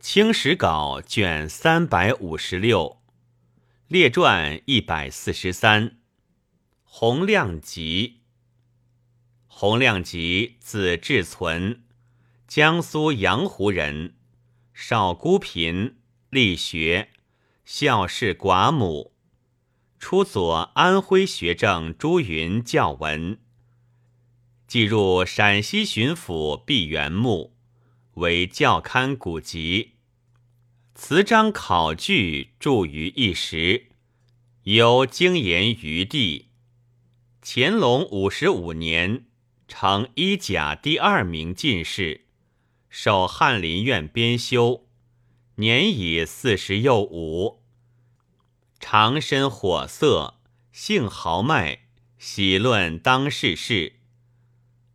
清史稿卷三百五十六，列传一百四十三。洪亮吉，洪亮吉，字志存，江苏阳湖人，少孤贫，力学，孝事寡母，初左安徽学政朱云教文，即入陕西巡抚毕元墓。为教刊古籍，词章考据著于一时，有精研余地。乾隆五十五年，成一甲第二名进士，授翰林院编修，年已四十又五。长身火色，性豪迈，喜论当世事，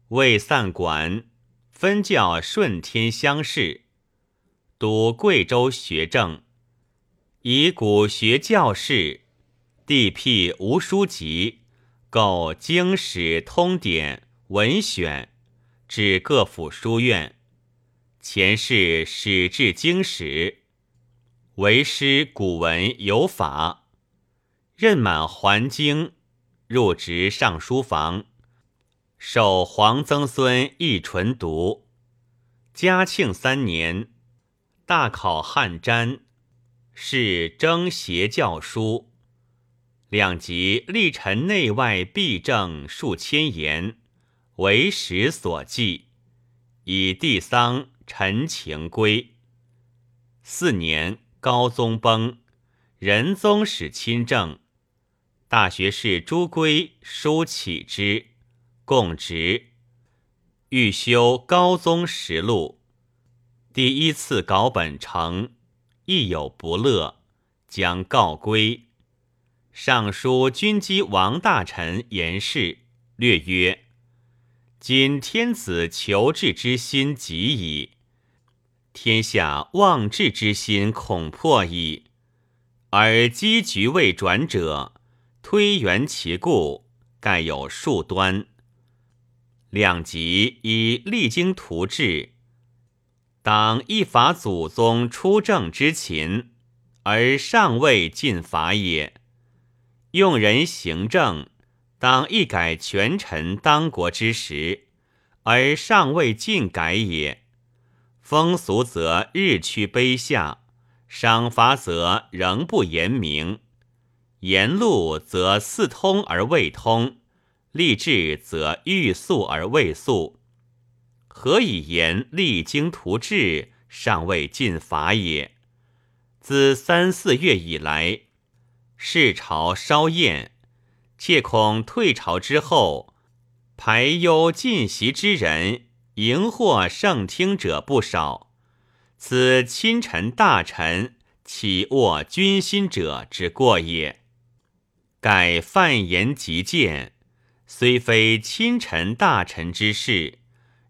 未散馆。分教顺天乡试，读贵州学政，以古学教士，地辟无书籍，构经史通典文选，至各府书院。前世始至经史，为师古文有法，任满还京，入职尚书房。受黄曾孙一纯读，嘉庆三年，大考汉詹，是征邪教书，两集历陈内外弊政数千言，为史所记。以帝丧陈情归。四年，高宗崩，仁宗始亲政，大学士朱圭书启之。供职，欲修高宗实录，第一次稿本成，亦有不乐，将告归。尚书军机王大臣言事，略曰：今天子求治之心极矣，天下忘治之心恐破矣。而积局未转者，推圆其故，盖有数端。两极以励精图治，当一法祖宗出政之勤，而尚未尽法也；用人行政，当一改权臣当国之时，而尚未尽改也。风俗则日趋卑下，赏罚则仍不严明，言路则似通而未通。立志则欲速而未速，何以言励精图治尚未尽法也？自三四月以来，世朝稍晏，切恐退朝之后，排忧进袭之人，迎获圣听者不少。此亲臣大臣起握军心者之过也。盖犯言极谏。虽非亲臣大臣之事，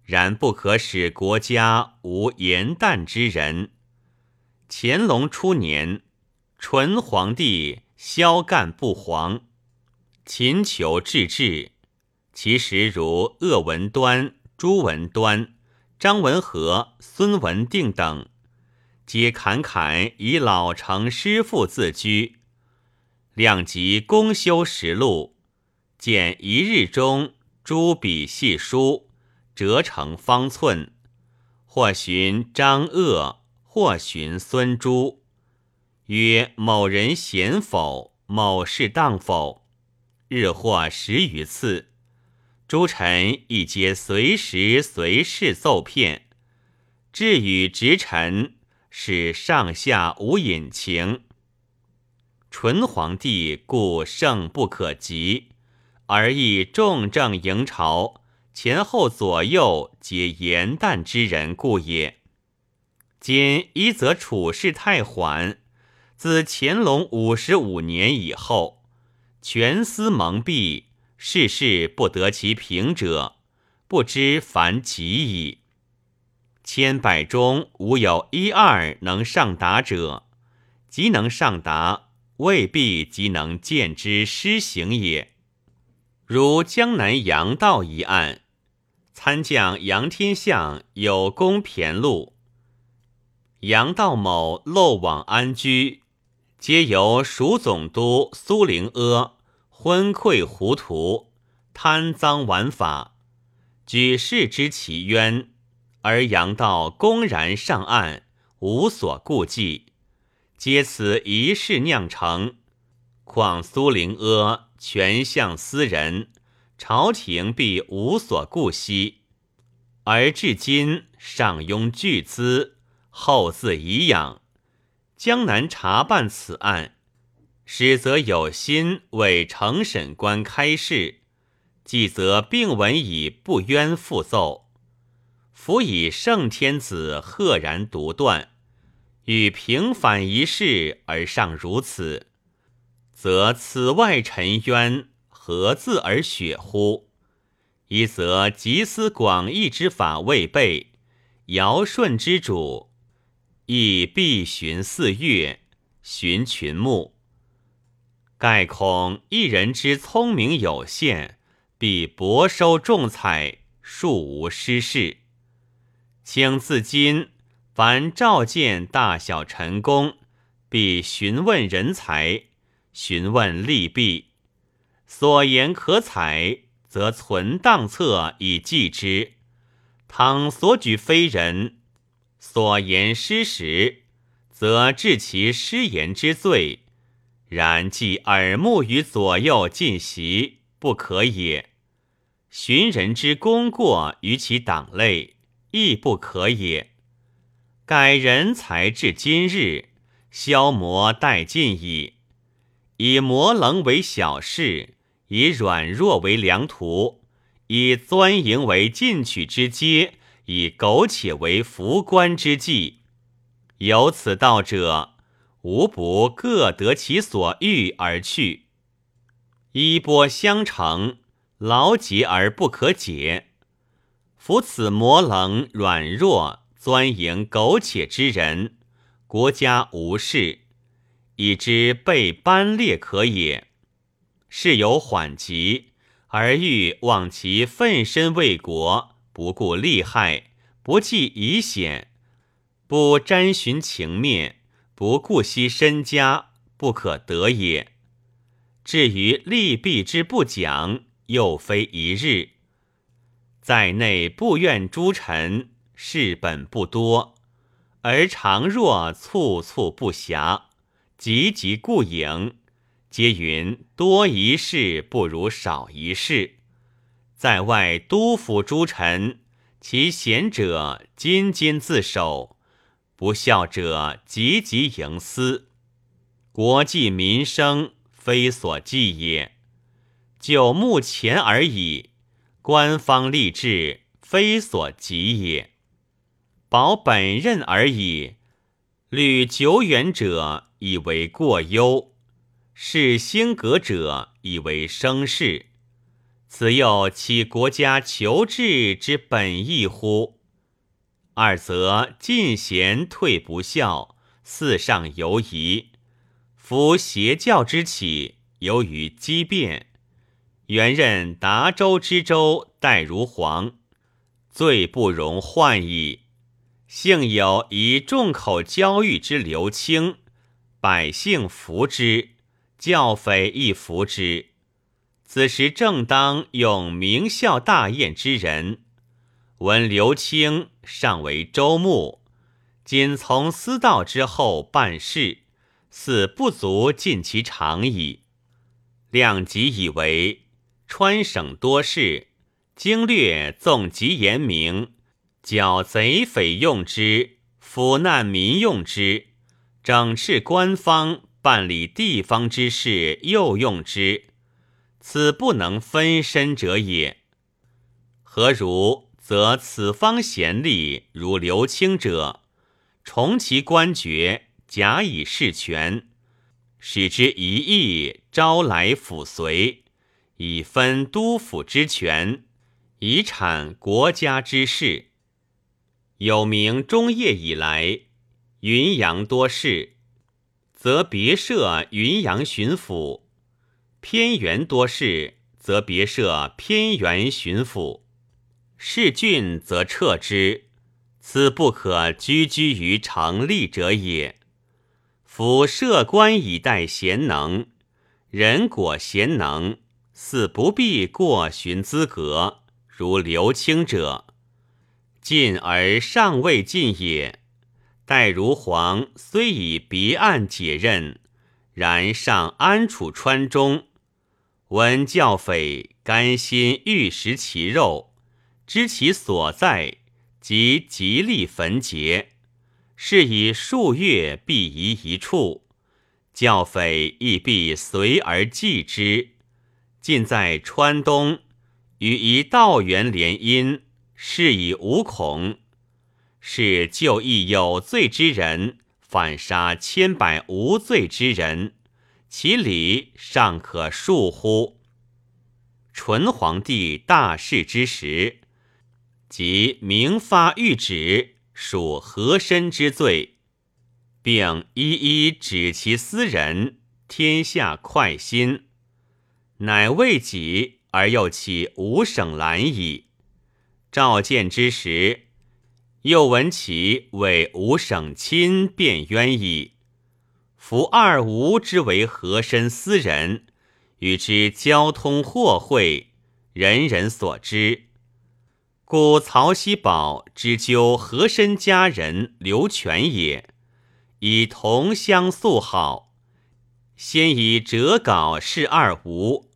然不可使国家无言旦之人。乾隆初年，纯皇帝萧干不皇，勤求治治，其实如鄂文端、朱文端、张文和、孙文定等，皆侃侃以老成师傅自居，量及公修实录。见一日中朱笔细书，折成方寸，或寻张鄂，或寻孙朱，曰某人贤否？某事当否？日或十余次，诸臣亦皆随时随事奏片，至与直臣，使上下无隐情。纯皇帝故圣不可及。而亦重政迎朝，前后左右皆严旦之人故也。今一则处事太缓，自乾隆五十五年以后，权思蒙蔽，事事不得其平者，不知凡几矣。千百中无有一二能上达者，即能上达，未必即能见之施行也。如江南杨道一案，参将杨天相有功骈录，杨道某漏网安居，皆由蜀总督苏灵阿昏聩糊涂，贪赃枉法，举世知其冤，而杨道公然上岸，无所顾忌，皆此一事酿成。况苏灵阿权相私人，朝廷必无所顾惜，而至今上拥巨资。后自颐养，江南查办此案，始则有心为承审官开示，既则并文以不冤复奏。辅以圣天子赫然独断，与平反一事而尚如此，则此外沉冤何自而雪乎？一则集思广益之法未备，尧舜之主。亦必寻四月，寻群牧。盖恐一人之聪明有限，必博收众采，庶无失事。请自今凡召见大小臣工，必询问人才，询问利弊，所言可采，则存档册以记之；倘所举非人。所言失实，则治其失言之罪；然既耳目于左右进袭，不可也。寻人之功过于其党类，亦不可也。改人才至今日，消磨殆尽矣。以磨棱为小事，以软弱为良图，以钻营为进取之阶。以苟且为服官之计，有此道者，无不各得其所欲而去。衣钵相承，劳结而不可解。夫此磨棱软弱、钻营苟且之人，国家无事，以之被班列可也。事有缓急，而欲望其奋身为国。不顾利害，不计疑险，不沾寻情面，不顾惜身家，不可得也。至于利弊之不讲，又非一日。在内不怨诸臣事本不多，而常若簇簇不暇，急急顾影，皆云多一事不如少一事。在外督抚诸臣，其贤者津津自守，不孝者急急营私。国计民生，非所计也。就目前而已，官方立志，非所及也。保本任而已，虑久远者以为过忧，是兴革者以为生事。此又岂国家求治之本意乎？二则进贤退不孝，四上犹疑。夫邪教之起，由于畸变。原任达州之州，待如黄，罪不容患矣。幸有以众口交欲之刘清，百姓服之，教匪亦服之。此时正当用名校大宴之人，闻刘清尚为州牧，仅从私道之后办事，似不足尽其长矣。量级以为川省多事，经略纵极严明，剿贼匪用之，抚难民用之，整饬官方，办理地方之事又用之。此不能分身者也。何如？则此方贤吏如刘清者，重其官爵，假以事权，使之一役招来辅随，以分督府之权，以产国家之事。有名中叶以来，云阳多事，则别设云阳巡抚。偏原多事，则别设偏原巡抚；事郡则撤之，此不可居居于常立者也。夫设官以待贤能，人果贤能，似不必过寻资格。如刘清者，进而尚未进也。待如皇虽以别案解任，然尚安处川中。闻教匪甘心欲食其肉，知其所在，即极力焚节。是以数月必移一处，教匪亦必随而继之。尽在川东。与一道元联姻，是以无恐。是就义有罪之人，反杀千百无罪之人，其理尚可恕乎？纯皇帝大事之时，即明发谕旨，属和珅之罪，并一一指其私人，天下快心，乃未己。而又起五省兰矣。召见之时，又闻其为吴省亲，便冤矣。夫二吴之为和珅私人，与之交通货会，人人所知。故曹锡宝之纠和珅家人刘全也，以同乡素好，先以折稿示二吴。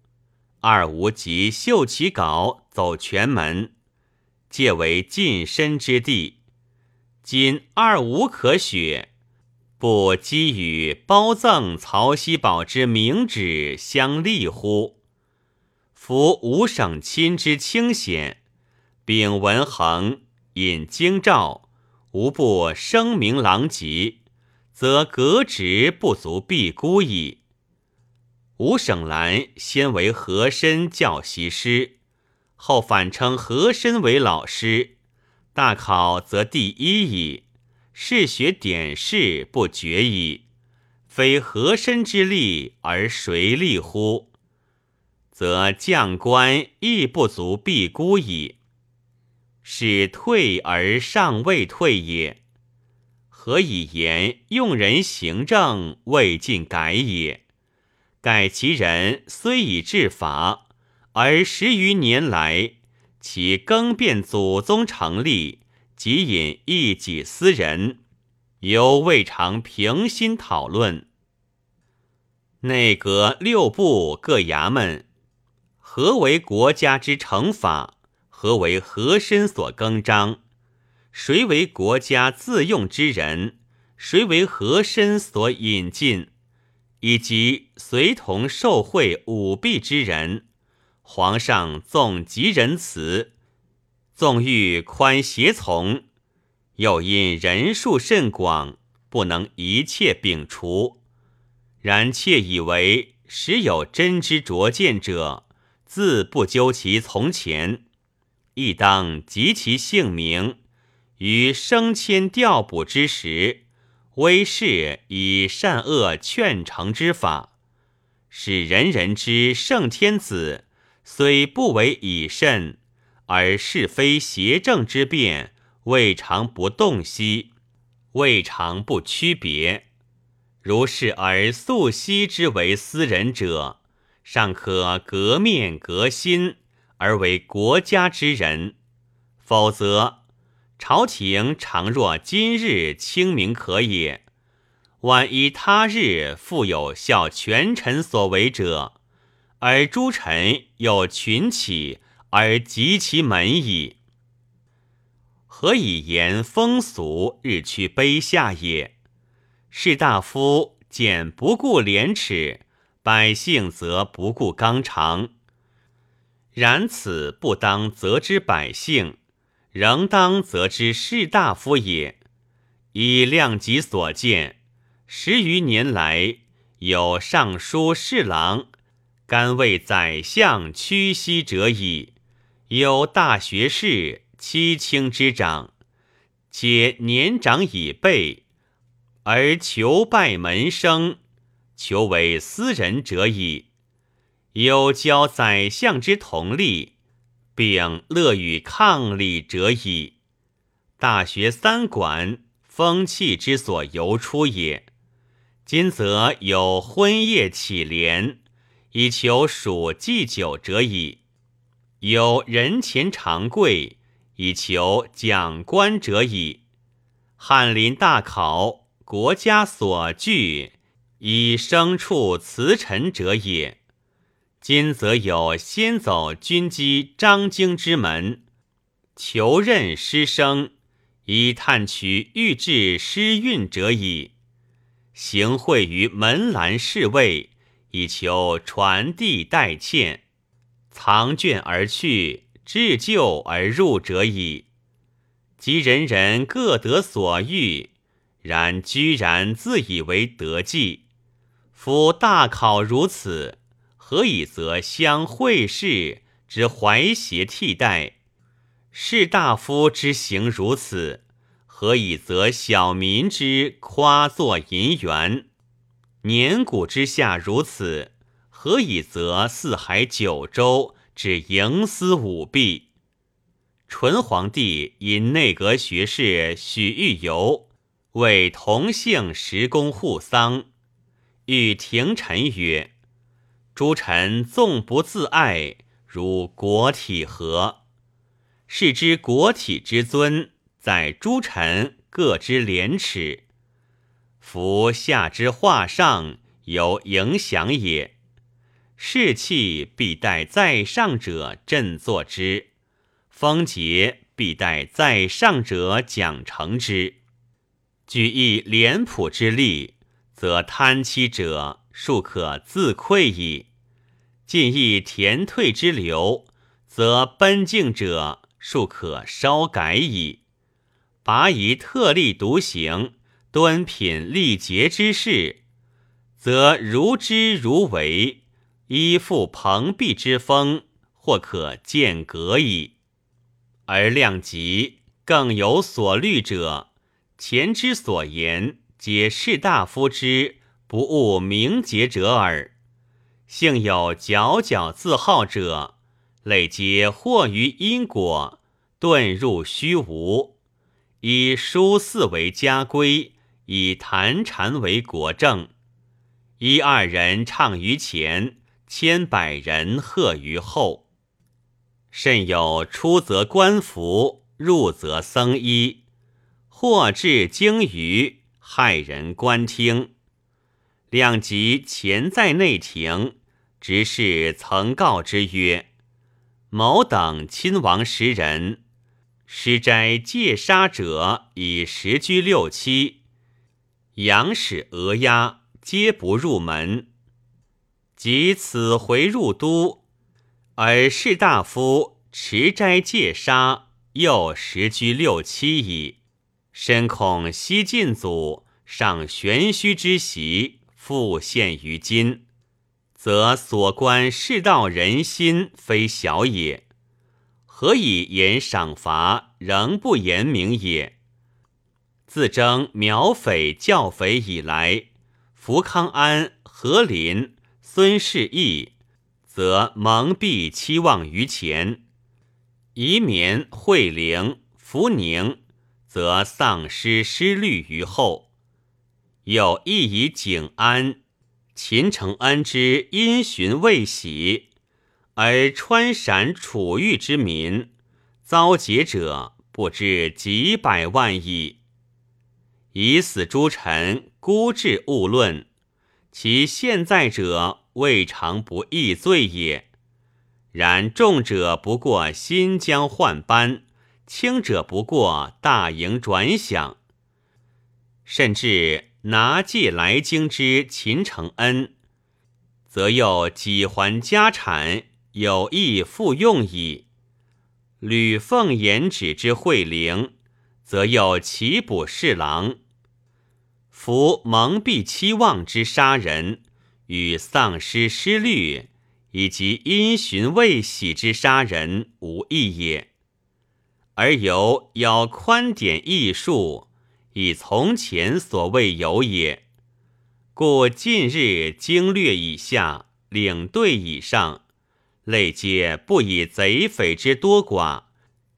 二吴即秀其稿，走全门，借为近身之地。今二无可雪，不积与褒赠曹锡宝之明旨相立乎？夫五省亲之清显，秉文衡，引京兆，无不声名狼藉，则革职不足必孤矣。吴省兰先为和珅教习师，后反称和珅为老师。大考则第一矣，是学典事不绝矣。非和珅之力，而谁立乎？则将官亦不足必孤矣。是退而尚未退也。何以言用人行政未尽改也？改其人虽已治法，而十余年来，其更变祖宗成立，即引一己私人，犹未尝平心讨论。内阁六部各衙门，何为国家之成法？何为和珅所更张？谁为国家自用之人？谁为和珅所引进？以及随同受贿舞弊之人，皇上纵极仁慈，纵欲宽胁从，又因人数甚广，不能一切摒除。然窃以为时有真知灼见者，自不究其从前，亦当及其姓名，于升迁调补之时。威士以善恶劝成之法，使人人知圣天子虽不为以慎，而是非邪正之变未尝不洞悉，未尝不区别。如是而素悉之为私人者，尚可革面革心而为国家之人；否则。朝廷常若今日清明可也，万一他日复有效权臣所为者，而诸臣有群起而及其门矣。何以言风俗日趋卑下也？士大夫见不顾廉耻，百姓则不顾纲常。然此不当责之百姓。仍当则知士大夫也。以量己所见，十余年来，有尚书侍郎甘为宰相屈膝者矣；有大学士、七卿之长，皆年长已辈，而求拜门生，求为私人者矣；有交宰相之同吏。并乐与抗礼者矣。大学三馆风气之所由出也。今则有婚夜乞联，以求属祭酒者矣；有人前长贵，以求讲官者矣。翰林大考，国家所惧，以牲畜辞臣者也。今则有先走军机张京之门，求任师生，以探取御制诗韵者矣。行会于门栏侍卫，以求传递代欠，藏卷而去，置旧而入者矣。即人人各得所欲，然居然自以为得计。夫大考如此。何以则相会事之怀邪替代？士大夫之行如此，何以则小民之夸作银元？年谷之下如此，何以则四海九州之营私舞弊？淳皇帝因内阁学士许玉游为同姓十公护丧，欲廷臣曰。诸臣纵不自爱，如国体何？是知国体之尊，在诸臣各之廉耻。夫下之化上，有影响也。士气必待在上者振作之，风节必待在上者奖惩之。举一廉朴之例，则贪欺者庶可自愧矣。尽一田退之流，则奔竞者庶可稍改矣。拔以特立独行、端品力节之事，则如之如为，依附蓬荜之风，或可见格矣。而量级更有所虑者，前之所言，皆士大夫之不务名节者耳。幸有佼佼自好者，累皆惑于因果，遁入虚无，以书四为家规，以谈禅为国政。一二人唱于前，千百人贺于后。甚有出则官服，入则僧衣，或至鲸鱼，害人观听。两极前在内廷。执事曾告之曰：“某等亲王十人，施斋戒杀者以十居六七，杨使鹅鸭皆不入门。即此回入都，而士大夫持斋戒杀又时居六七矣。深恐西晋祖上玄虚之习复现于今。”则所观世道人心非小也，何以言赏罚仍不严明也？自征苗匪教匪以来，福康安、何林、孙世义，则蒙蔽期望于前；移绵、惠陵、福宁，则丧失失虑于后。又亦以景安。秦承恩之因循未喜，而川陕楚豫之民遭劫者不知几百万矣。以死诸臣孤至勿论，其现在者未尝不易罪也。然重者不过新疆换班，轻者不过大营转饷，甚至。拿借来京之秦承恩，则又几还家产，有意复用矣；吕奉言旨之惠陵，则又齐补侍郎。夫蒙蔽期望之杀人，与丧失失虑，以及因循未喜之杀人无异也。而由要宽典易术。以从前所未有也，故近日经略以下，领队以上，类皆不以贼匪之多寡，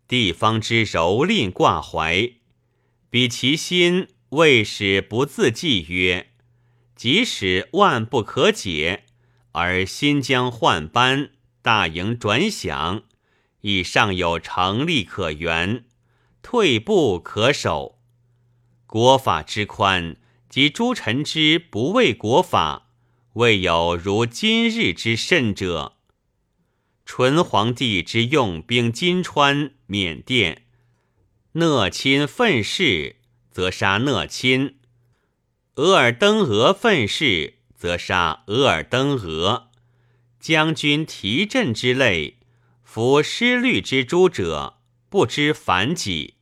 地方之蹂躏挂怀，比其心未使不自计曰：即使万不可解，而新疆换班，大营转饷，亦尚有成立可原，退步可守。国法之宽，及诸臣之不畏国法，未有如今日之甚者。纯皇帝之用兵金川、缅甸，讷亲愤世，则杀讷亲；额尔登额愤世，则杀额尔登额。将军提镇之类，夫失律之诸者，不知反己，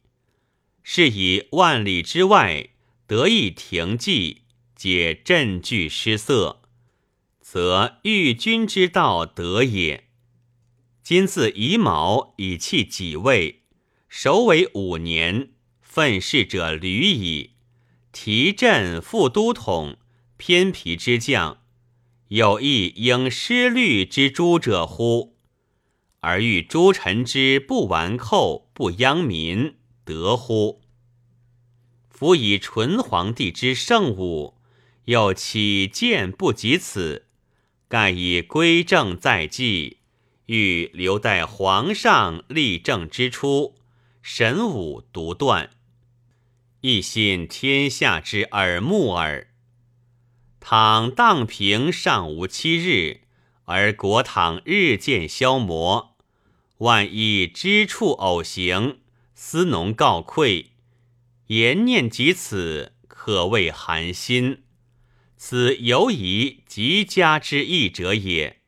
是以万里之外得以停计，皆镇惧失色，则御军之道得也。今自乙卯以弃己位，首尾五年，愤世者屡矣。提镇副都统，偏皮之将，有意应失律之诸者乎？而欲诸臣之不顽寇，不殃民，得乎？夫以纯皇帝之圣武，又岂见不及此？盖以归正在即。欲留待皇上立政之初，神武独断，一心天下之耳目耳。倘荡平尚无七日，而国倘日渐消磨，万一知处偶行，思农告愧，言念及此，可谓寒心。此犹疑极佳之意者也。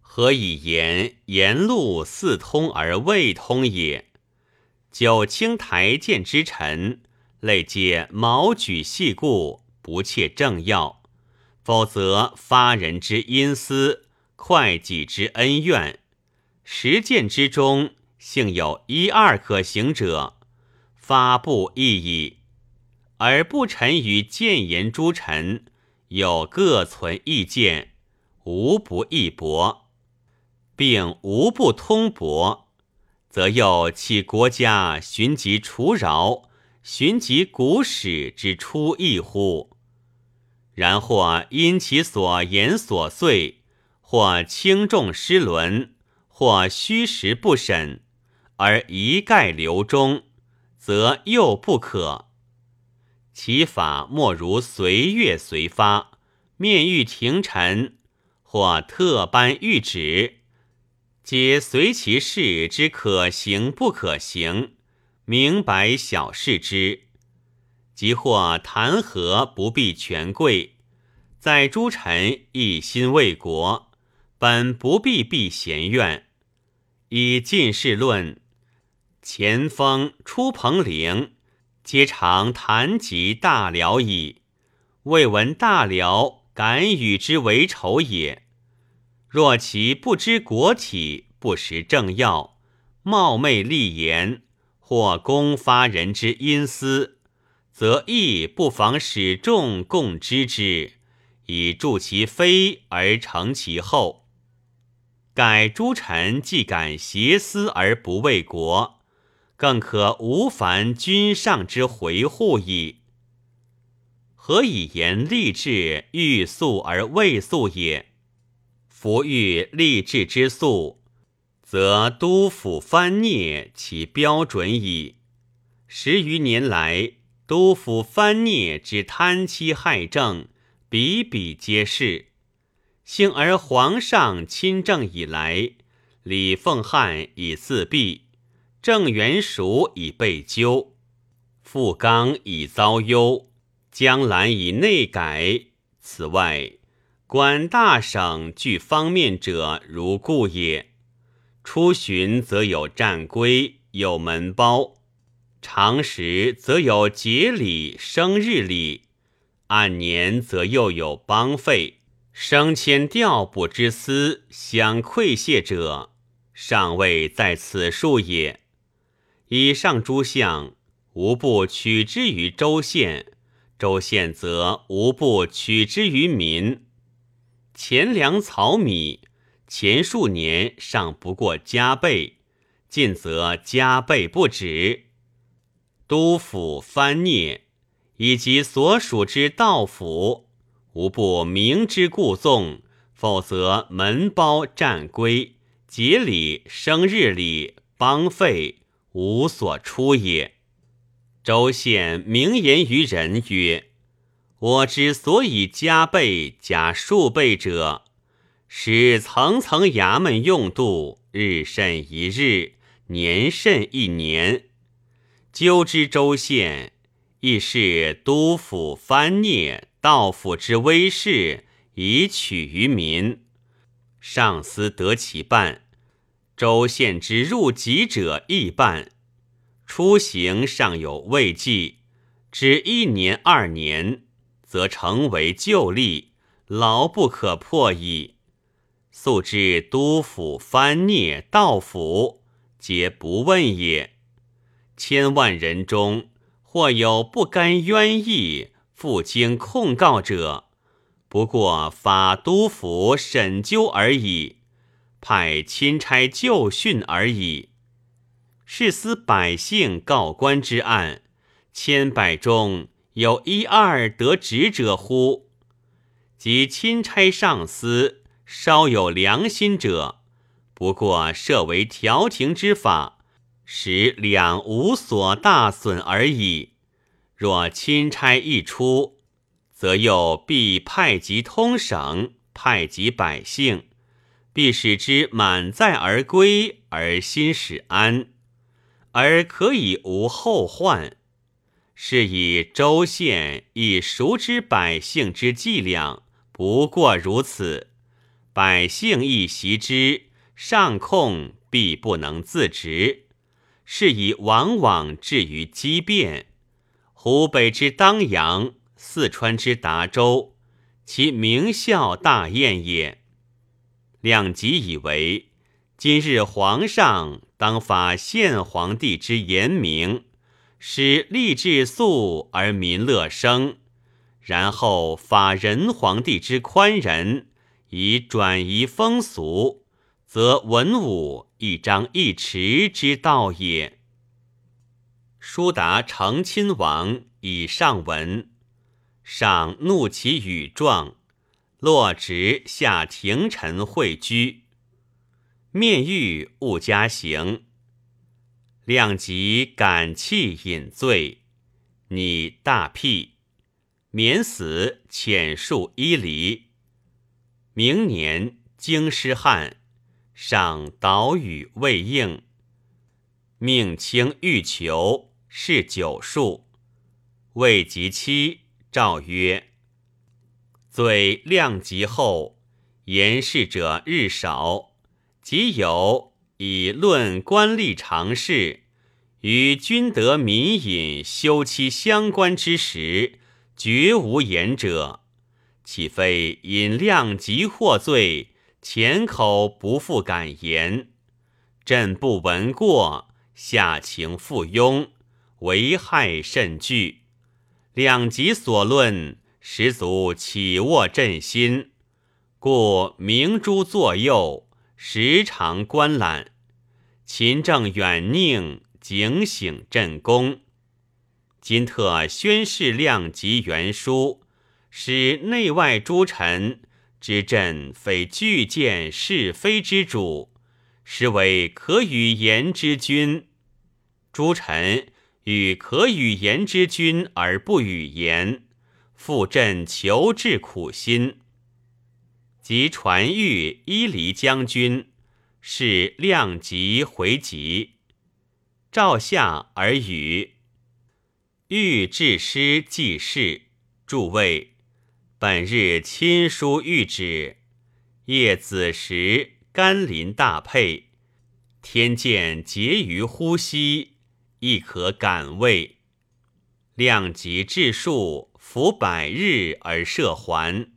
何以言言路似通而未通也？九卿台谏之臣，类皆毛举细故，不切政要；否则发人之阴私，会己之恩怨。实践之中，幸有一二可行者，发布亦矣。而不臣于谏言诸臣，有各存意见，无不义薄。并无不通博，则又弃国家寻及除饶，寻及古史之初意乎？然或因其所言琐碎，或轻重失伦，或虚实不审，而一概留中，则又不可。其法莫如随月随发，面欲廷臣，或特颁谕旨。皆随其事之可行不可行，明白小事之。即或弹劾不必权贵，在诸臣一心为国，本不必避贤怨。以进士论，前锋出彭陵，皆常谈及大辽矣。未闻大辽敢与之为仇也。若其不知国体，不识政要，冒昧立言，或公发人之阴私，则亦不妨使众共知之，以助其非而成其后。盖诸臣既敢挟私而不为国，更可无烦君上之回护矣。何以言立志欲速而未速也？夫欲立志之速，则督府藩聂其标准矣。十余年来，督府藩聂之贪欺害政，比比皆是。幸而皇上亲政以来，李凤汉已自毙，郑元赎已被纠，傅刚已遭忧，江兰已内改。此外。管大省具方面者如故也。出巡则有战规，有门包；常时则有节礼、生日礼；按年则又有帮费、升迁调补之司，相馈谢者，尚未在此数也。以上诸项，无不取之于州县；州县则无不取之于民。钱粮草米，前数年尚不过加倍，近则加倍不止。督府藩聂以及所属之道府，无不明知故纵，否则门包战规、节礼、生日礼、邦费无所出也。州县明言于人曰：“我之所以加倍加数倍者，使层层衙门用度，日甚一日，年甚一年。究之州县，亦是督府藩聂道府之威势，以取于民。上司得其半，州县之入籍者亦半。”出行尚有未记，只一年二年，则成为旧例，牢不可破矣。素知督府藩聂道府，皆不问也。千万人中，或有不甘冤役，赴京控告者，不过法督府审究而已，派钦差就训而已。是思百姓告官之案，千百中有一二得职者乎？即钦差上司稍有良心者，不过设为调停之法，使两无所大损而已。若钦差一出，则又必派及通省，派及百姓，必使之满载而归，而心始安。而可以无后患，是以州县以熟知百姓之伎俩，不过如此。百姓亦习之，上控必不能自执，是以往往至于激变。湖北之当阳，四川之达州，其名校大宴也。量即以为。今日皇上当法献皇帝之严明，使吏治肃而民乐生；然后法仁皇帝之宽仁，以转移风俗，则文武一张一弛之道也。书达成亲王以上文，上怒其语状，落职下廷臣会居。面欲勿加刑，量即感气饮醉，拟大辟，免死遣戍伊犁。明年京师旱，上岛屿未应，命卿欲求是九数，未及期，诏曰：罪量极后，言事者日少。即有以论官吏常事，与君得民隐休戚相关之时，绝无言者，岂非因量级获罪，前口不复敢言？朕不闻过，下情附庸，为害甚巨。两极所论，实足起卧朕心，故明珠作右。时常观览，勤政远佞，警醒朕功。今特宣示量级原书，使内外诸臣知朕非具见是非之主，实为可与言之君。诸臣与可与言之君而不与言，负朕求治苦心。即传谕伊犁将军，是量级回籍，诏下而语。欲致师记事，诸位，本日亲书谕旨，夜子时甘霖大沛，天见结于呼吸，亦可感慰。量级治数，服百日而设还。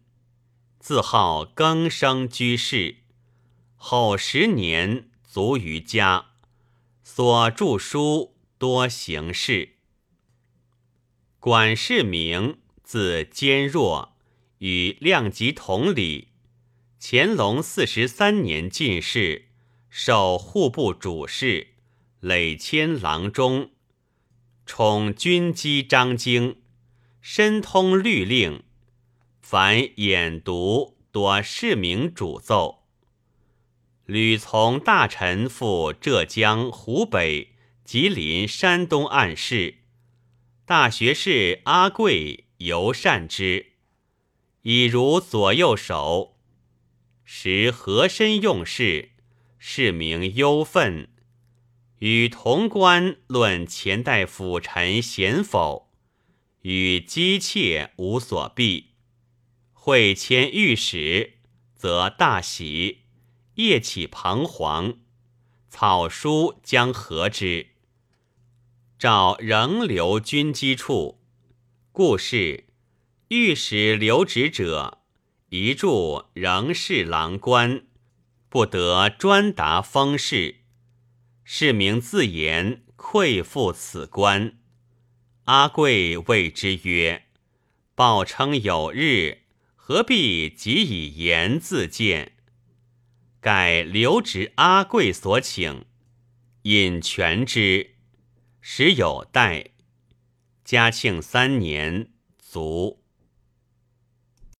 自号更生居士，后十年卒于家。所著书多行事。管世明，字坚若，与量级同理。乾隆四十三年进士，授户部主事，累迁郎中。充军机章京，深通律令，凡演读多市民主奏。屡从大臣赴浙江、湖北、吉林、山东案事，大学士阿贵尤善之，以如左右手。时和珅用事，市民忧愤，与潼关论前代辅臣贤否，与姬妾无所避。会迁御史，则大喜。夜起彷徨，草书将和之。诏仍留军机处。故事御史留职者，一柱仍是郎官，不得专达封事。是名自言愧负此官。阿贵谓之曰：“报称有日，何必即以言自荐？”改留职阿贵所请，引权之，时有待。嘉庆三年卒。